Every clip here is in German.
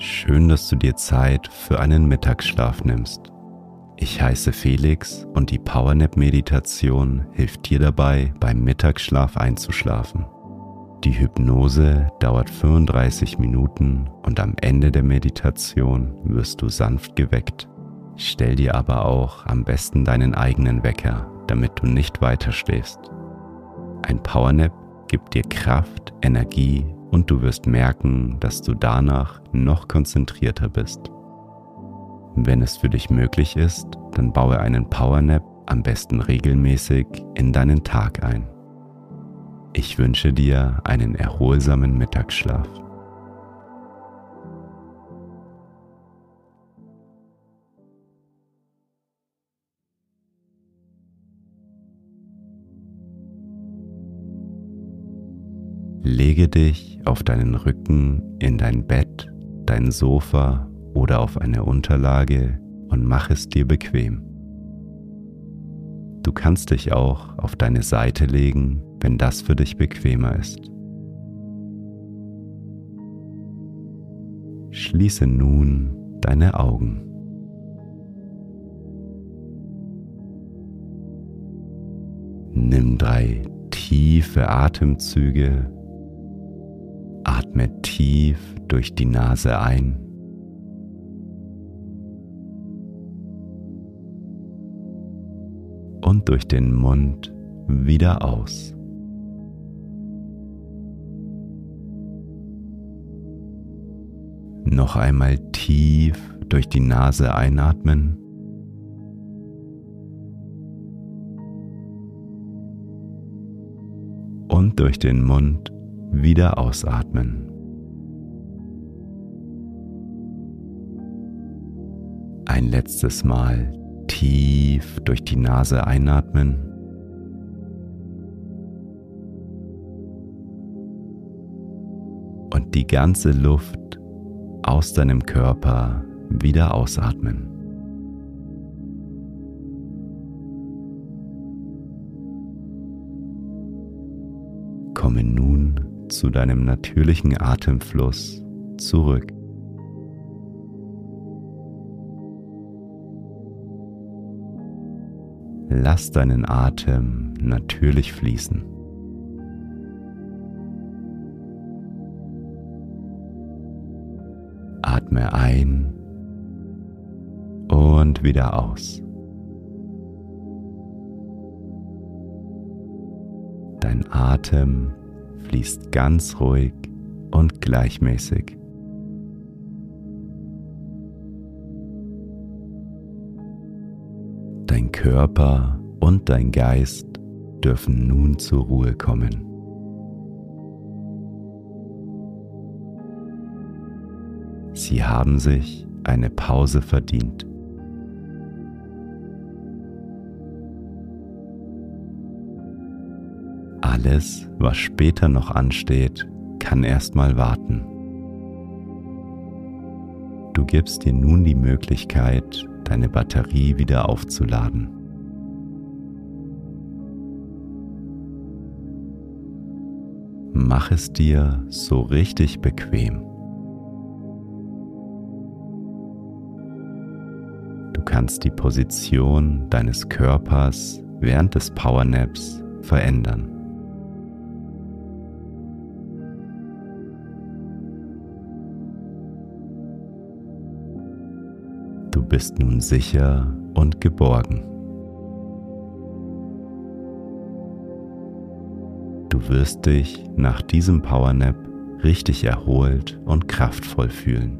Schön, dass du dir Zeit für einen Mittagsschlaf nimmst. Ich heiße Felix und die Powernap Meditation hilft dir dabei, beim Mittagsschlaf einzuschlafen. Die Hypnose dauert 35 Minuten und am Ende der Meditation wirst du sanft geweckt. Stell dir aber auch am besten deinen eigenen Wecker, damit du nicht weiter schläfst. Ein Powernap gibt dir Kraft, Energie und du wirst merken, dass du danach noch konzentrierter bist. Wenn es für dich möglich ist, dann baue einen Powernap am besten regelmäßig in deinen Tag ein. Ich wünsche dir einen erholsamen Mittagsschlaf. Lege dich auf deinen Rücken in dein Bett, dein Sofa oder auf eine Unterlage und mach es dir bequem. Du kannst dich auch auf deine Seite legen, wenn das für dich bequemer ist. Schließe nun deine Augen. Nimm drei tiefe Atemzüge Atme tief durch die Nase ein. Und durch den Mund wieder aus. Noch einmal tief durch die Nase einatmen. Und durch den Mund wieder ausatmen. Ein letztes Mal tief durch die Nase einatmen. Und die ganze Luft aus deinem Körper wieder ausatmen. Komme nun zu deinem natürlichen Atemfluss zurück. Lass deinen Atem natürlich fließen. Atme ein und wieder aus. Dein Atem fließt ganz ruhig und gleichmäßig. Körper und dein Geist dürfen nun zur Ruhe kommen. Sie haben sich eine Pause verdient. Alles, was später noch ansteht, kann erstmal warten. Du gibst dir nun die Möglichkeit, deine Batterie wieder aufzuladen. Mach es dir so richtig bequem. Du kannst die Position deines Körpers während des Powernaps verändern. Du bist nun sicher und geborgen. Du wirst dich nach diesem Powernap richtig erholt und kraftvoll fühlen.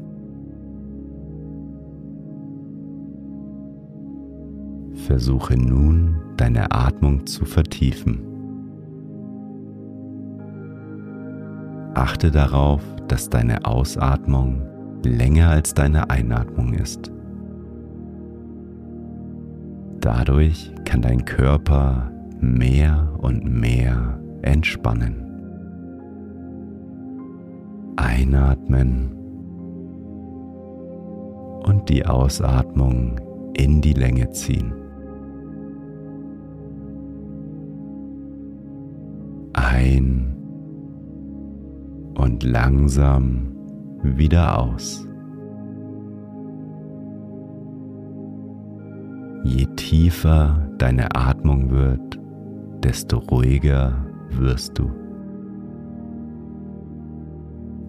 Versuche nun deine Atmung zu vertiefen. Achte darauf, dass deine Ausatmung länger als deine Einatmung ist. Dadurch kann dein Körper mehr und mehr entspannen. Einatmen und die Ausatmung in die Länge ziehen. Ein und langsam wieder aus. Je tiefer deine Atmung wird, desto ruhiger wirst du.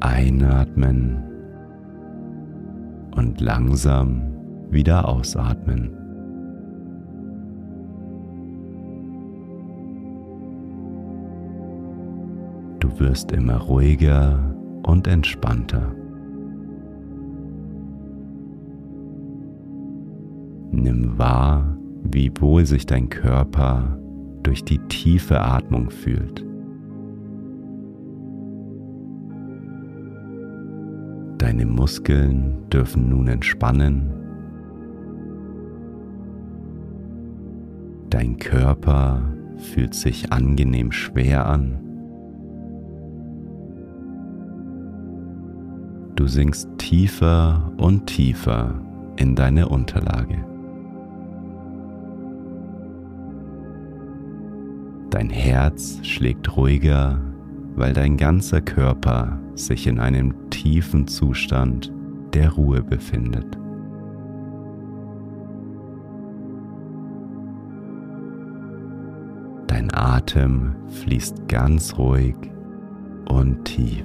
Einatmen und langsam wieder ausatmen. Du wirst immer ruhiger und entspannter. Nimm wahr, wie wohl sich dein Körper durch die tiefe Atmung fühlt. Deine Muskeln dürfen nun entspannen. Dein Körper fühlt sich angenehm schwer an. Du sinkst tiefer und tiefer in deine Unterlage. Dein Herz schlägt ruhiger, weil dein ganzer Körper sich in einem tiefen Zustand der Ruhe befindet. Dein Atem fließt ganz ruhig und tief.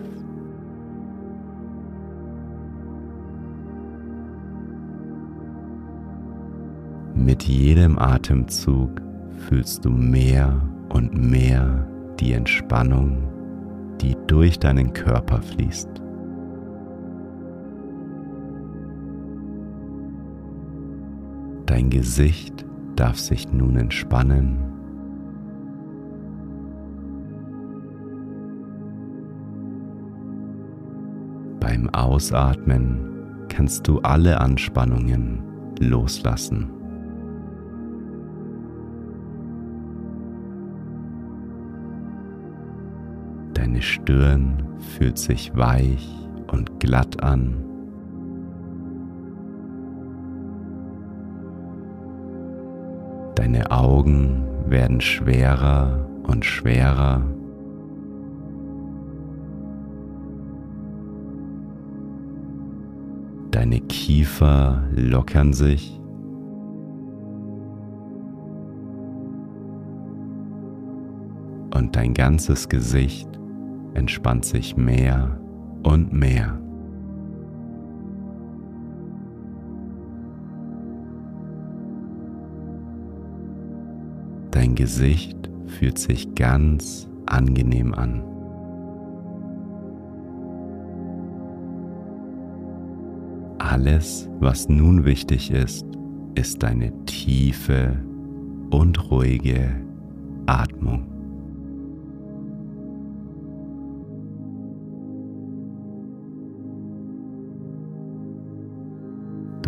Mit jedem Atemzug fühlst du mehr und mehr die Entspannung, die durch deinen Körper fließt. Dein Gesicht darf sich nun entspannen. Beim Ausatmen kannst du alle Anspannungen loslassen. Deine Stirn fühlt sich weich und glatt an. Deine Augen werden schwerer und schwerer. Deine Kiefer lockern sich. Und dein ganzes Gesicht entspannt sich mehr und mehr. Dein Gesicht fühlt sich ganz angenehm an. Alles, was nun wichtig ist, ist deine tiefe und ruhige Atmung.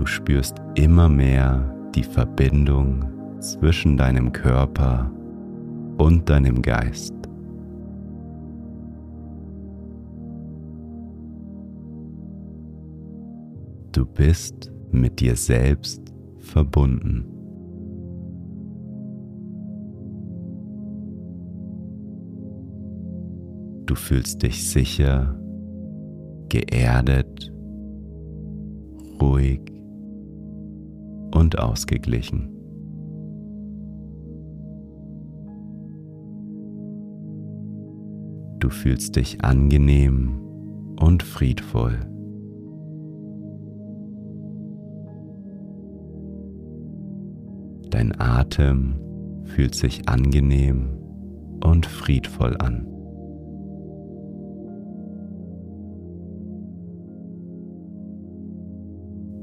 Spürst immer mehr die Verbindung zwischen deinem Körper und deinem Geist. Du bist mit dir selbst verbunden. Du fühlst dich sicher, geerdet, ruhig und ausgeglichen. Du fühlst dich angenehm und friedvoll. Dein Atem fühlt sich angenehm und friedvoll an.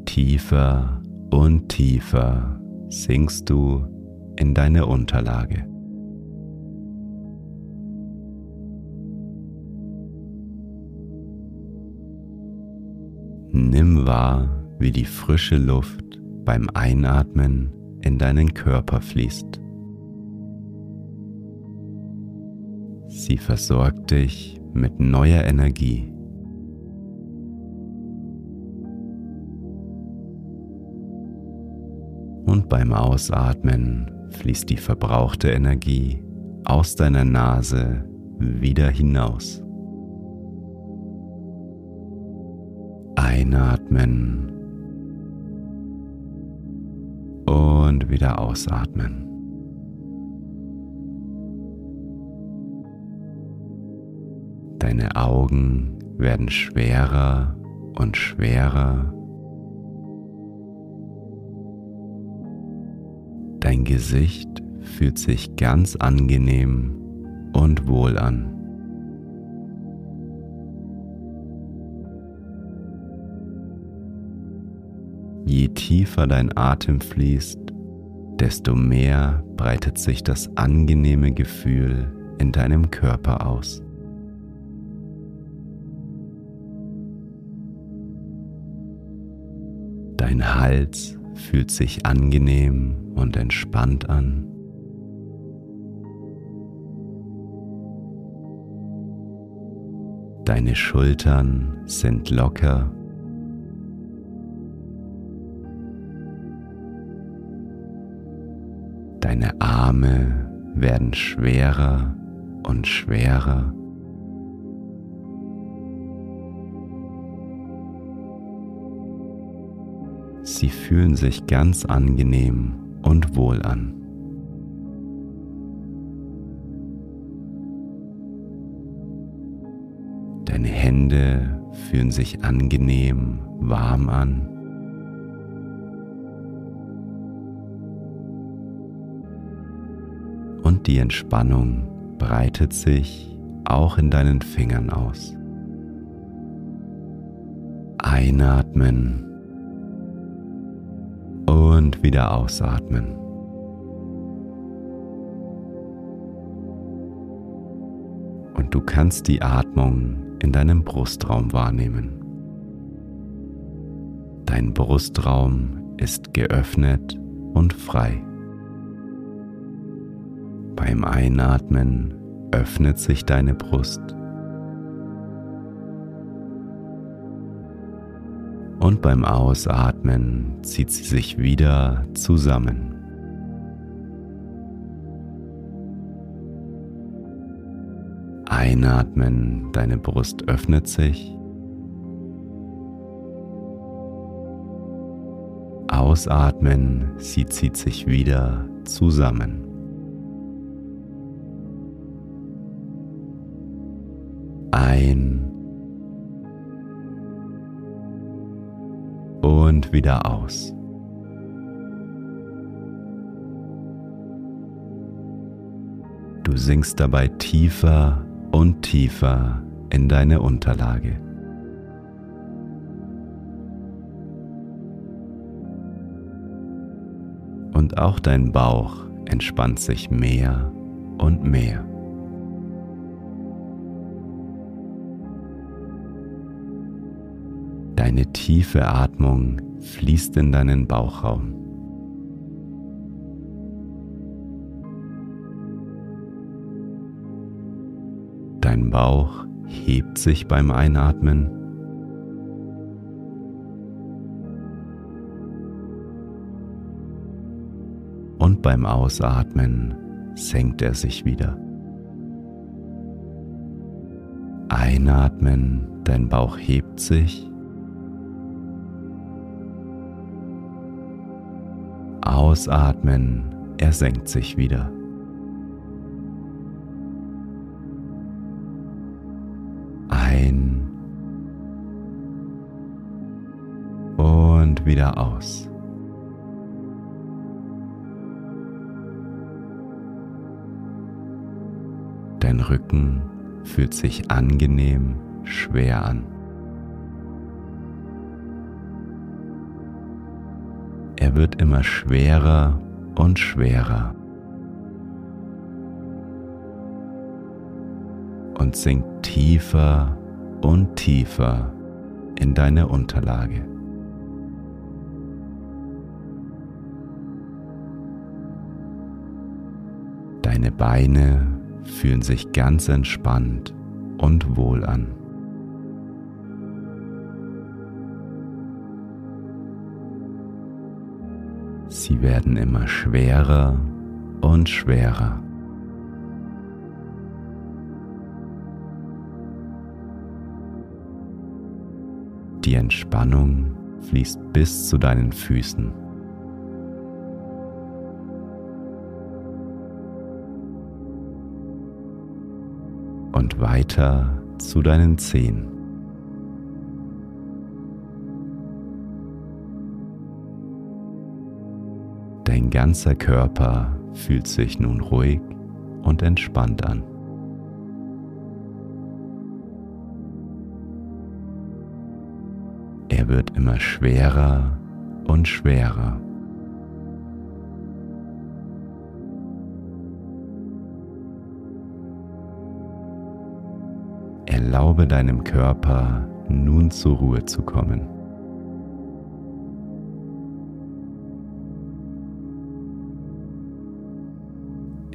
Tiefer und tiefer sinkst du in deine Unterlage. Nimm wahr, wie die frische Luft beim Einatmen in deinen Körper fließt. Sie versorgt dich mit neuer Energie. Und beim Ausatmen fließt die verbrauchte Energie aus deiner Nase wieder hinaus. Einatmen und wieder ausatmen. Deine Augen werden schwerer und schwerer. Dein Gesicht fühlt sich ganz angenehm und wohl an. Je tiefer dein Atem fließt, desto mehr breitet sich das angenehme Gefühl in deinem Körper aus. Dein Hals fühlt sich angenehm und entspannt an. Deine Schultern sind locker Deine Arme werden schwerer und schwerer. Sie fühlen sich ganz angenehm und wohl an. Deine Hände fühlen sich angenehm warm an. und die Entspannung breitet sich auch in deinen Fingern aus. Einatmen und wieder ausatmen. Und du kannst die Atmung in deinem Brustraum wahrnehmen. Dein Brustraum ist geöffnet und frei. Beim Einatmen öffnet sich deine Brust. Und beim Ausatmen zieht sie sich wieder zusammen. Einatmen, deine Brust öffnet sich. Ausatmen, sie zieht sich wieder zusammen. ein wieder aus. Du sinkst dabei tiefer und tiefer in deine Unterlage. Und auch dein Bauch entspannt sich mehr und mehr. Deine tiefe Atmung fließt in deinen Bauchraum. Dein Bauch hebt sich beim Einatmen. Und beim Ausatmen senkt er sich wieder. Einatmen, dein Bauch hebt sich. Ausatmen, er senkt sich wieder. Ein und wieder aus. Dein Rücken fühlt sich angenehm schwer an. Wird immer schwerer und schwerer und sinkt tiefer und tiefer in deine Unterlage. Deine Beine fühlen sich ganz entspannt und wohl an. Sie werden immer schwerer und schwerer. Die Entspannung fließt bis zu deinen Füßen. Und weiter zu deinen Zehen. Ganzer Körper fühlt sich nun ruhig und entspannt an. Er wird immer schwerer und schwerer. Erlaube deinem Körper nun zur Ruhe zu kommen.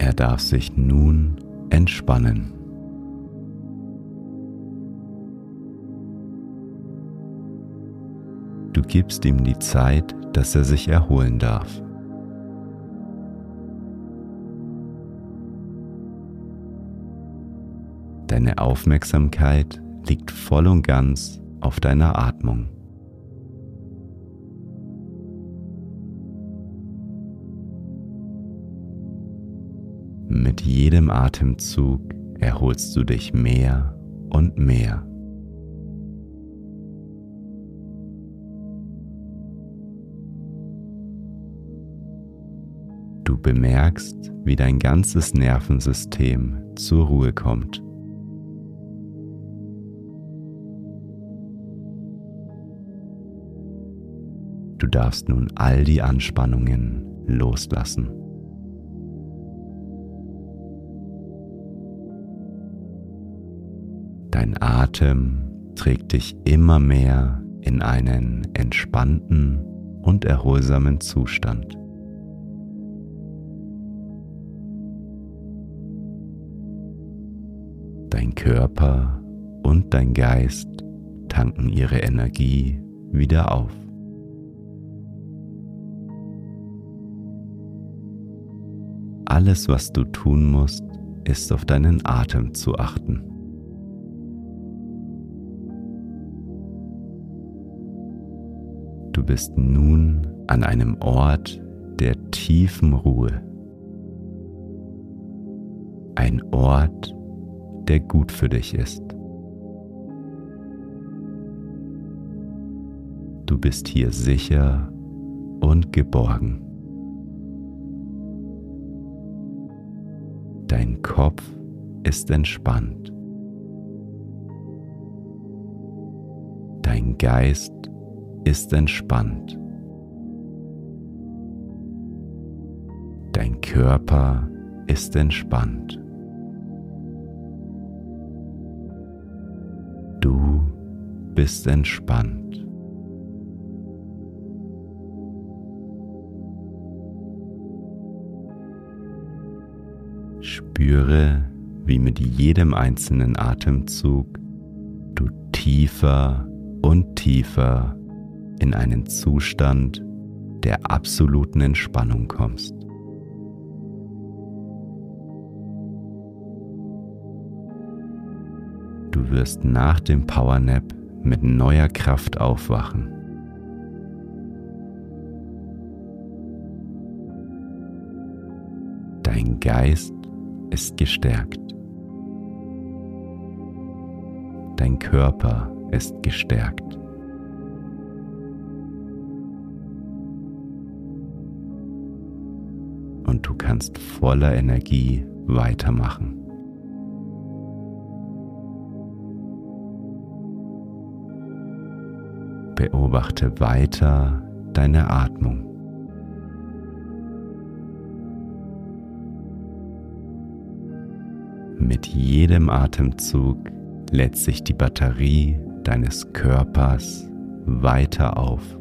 Er darf sich nun entspannen. Du gibst ihm die Zeit, dass er sich erholen darf. Deine Aufmerksamkeit liegt voll und ganz auf deiner Atmung. Mit jedem Atemzug erholst du dich mehr und mehr. Du bemerkst, wie dein ganzes Nervensystem zur Ruhe kommt. Du darfst nun all die Anspannungen loslassen. Dein Atem trägt dich immer mehr in einen entspannten und erholsamen Zustand. Dein Körper und dein Geist tanken ihre Energie wieder auf. Alles, was du tun musst, ist auf deinen Atem zu achten. Bist nun an einem Ort der tiefen Ruhe. Ein Ort, der gut für dich ist. Du bist hier sicher und geborgen. Dein Kopf ist entspannt. Dein Geist ist entspannt. Dein Körper ist entspannt. bist entspannt. Spüre, wie mit jedem einzelnen Atemzug du tiefer und tiefer in einen Zustand der absoluten Entspannung kommst. Du wirst nach dem Powernap mit neuer Kraft aufwachen. Dein Geist ist gestärkt. Dein Körper ist gestärkt. und du kannst voller Energie weitermachen. Beobachte weiter deine Atmung. Mit jedem Atemzug lädt sich die Batterie deines Körpers weiter auf.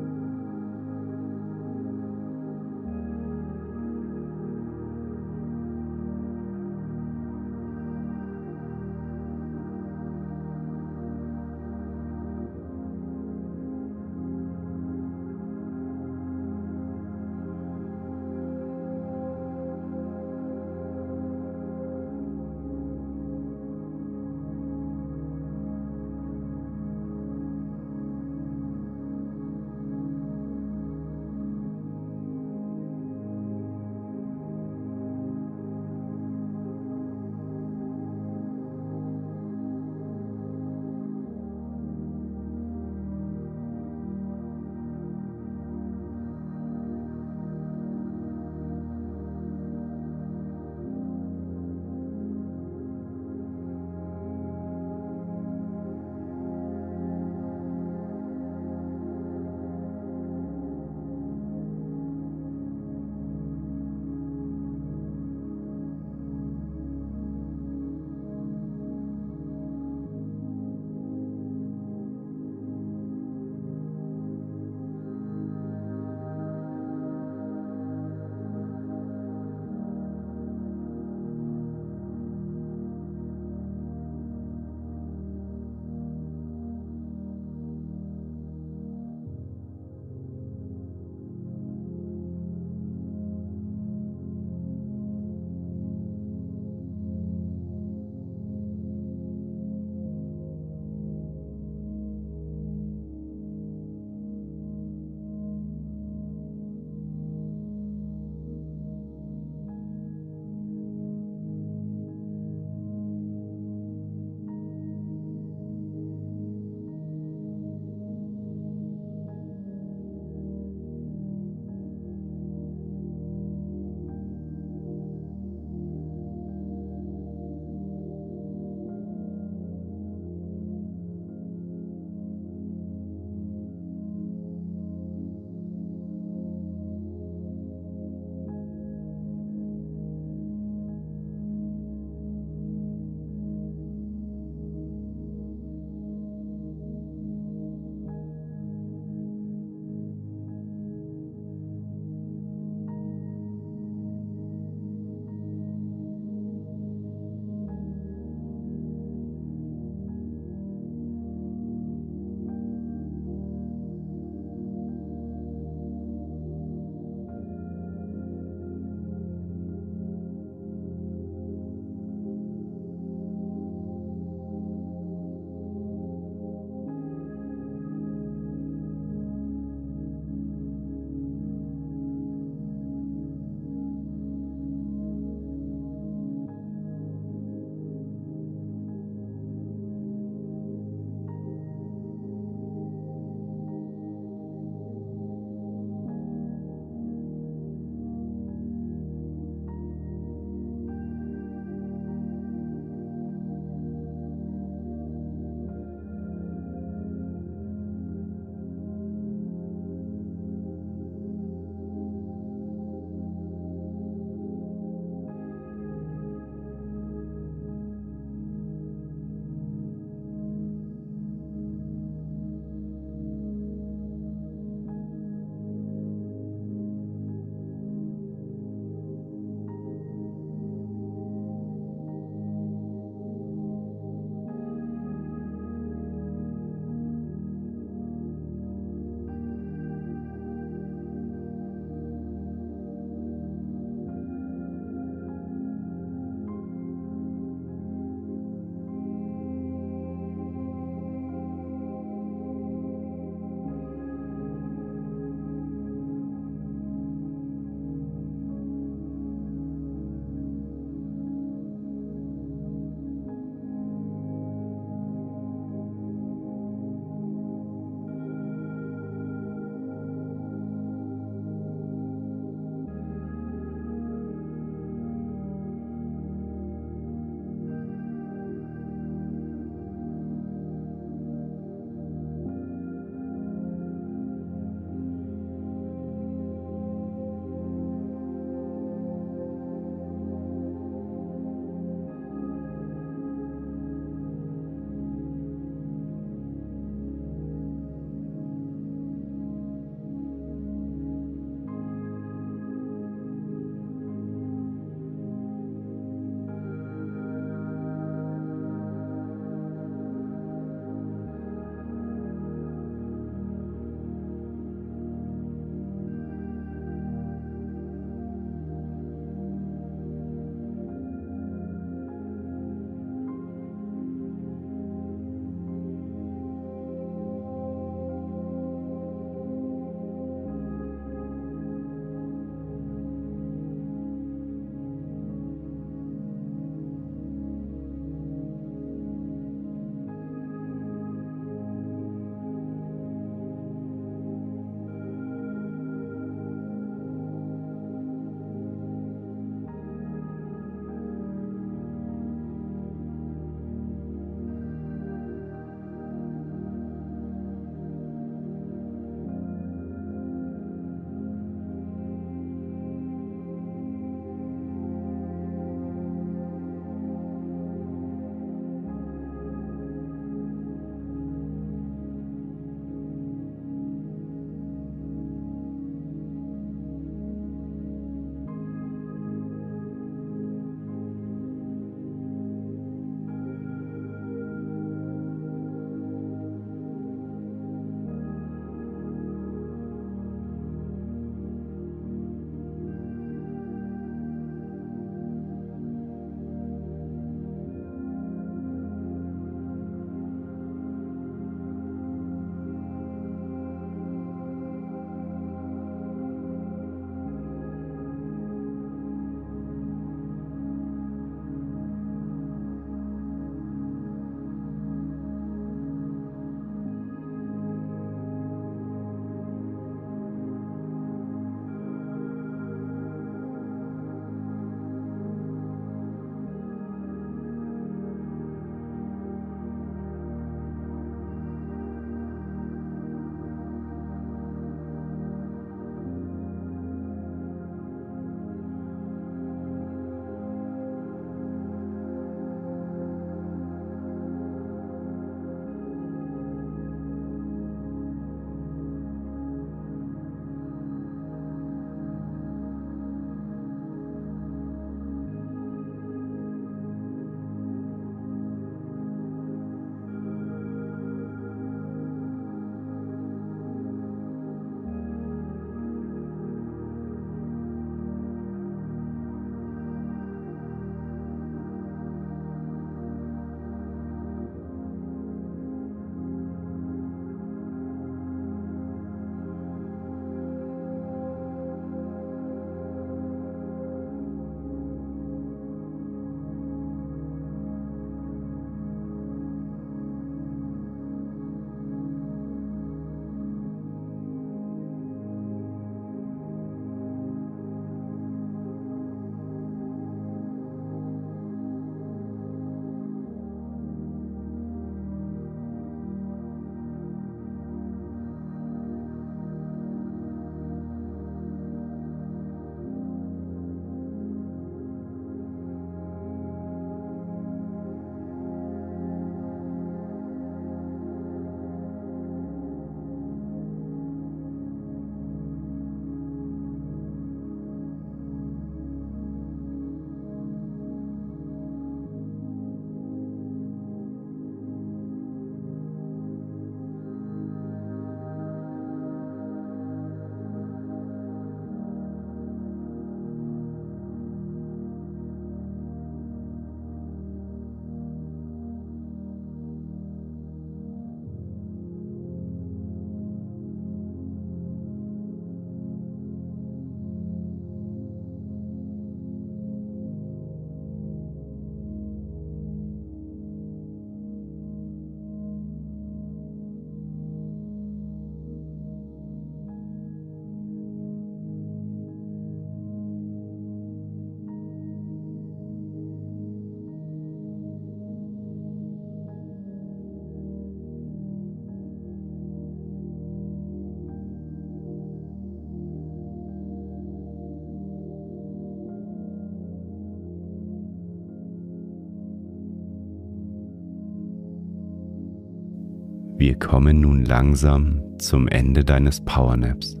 Wir kommen nun langsam zum Ende deines Powernaps.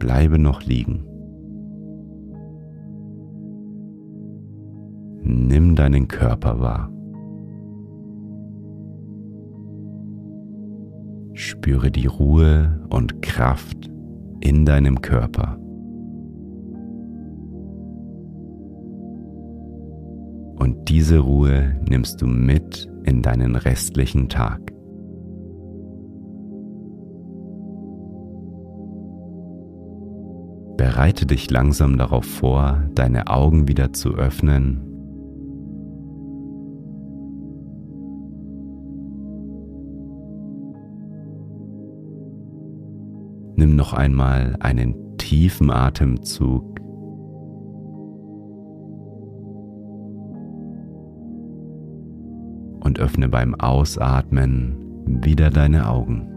Bleibe noch liegen. Nimm deinen Körper wahr. Spüre die Ruhe und Kraft in deinem Körper. Diese Ruhe nimmst du mit in deinen restlichen Tag. Bereite dich langsam darauf vor, deine Augen wieder zu öffnen. Nimm noch einmal einen tiefen Atemzug öffne beim Ausatmen wieder deine Augen.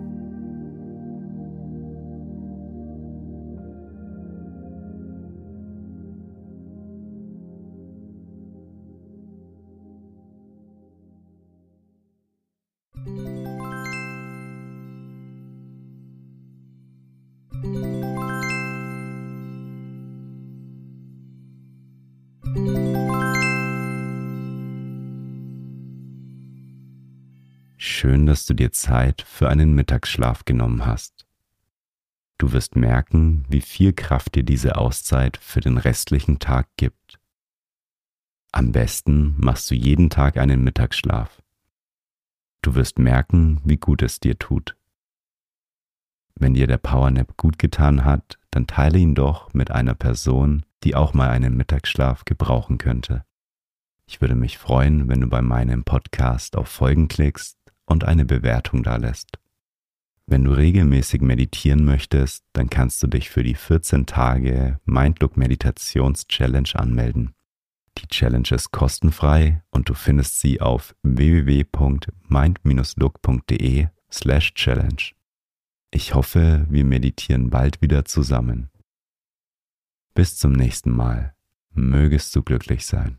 Schön, dass du dir Zeit für einen Mittagsschlaf genommen hast. Du wirst merken, wie viel Kraft dir diese Auszeit für den restlichen Tag gibt. Am besten machst du jeden Tag einen Mittagsschlaf. Du wirst merken, wie gut es dir tut. Wenn dir der Powernap gut getan hat, dann teile ihn doch mit einer Person, die auch mal einen Mittagsschlaf gebrauchen könnte. Ich würde mich freuen, wenn du bei meinem Podcast auf Folgen klickst und eine Bewertung dalässt. Wenn du regelmäßig meditieren möchtest, dann kannst du dich für die 14 Tage Mindlook Meditations Challenge anmelden. Die Challenge ist kostenfrei und du findest sie auf www.mind-look.de slash challenge. Ich hoffe, wir meditieren bald wieder zusammen. Bis zum nächsten Mal. Mögest du glücklich sein.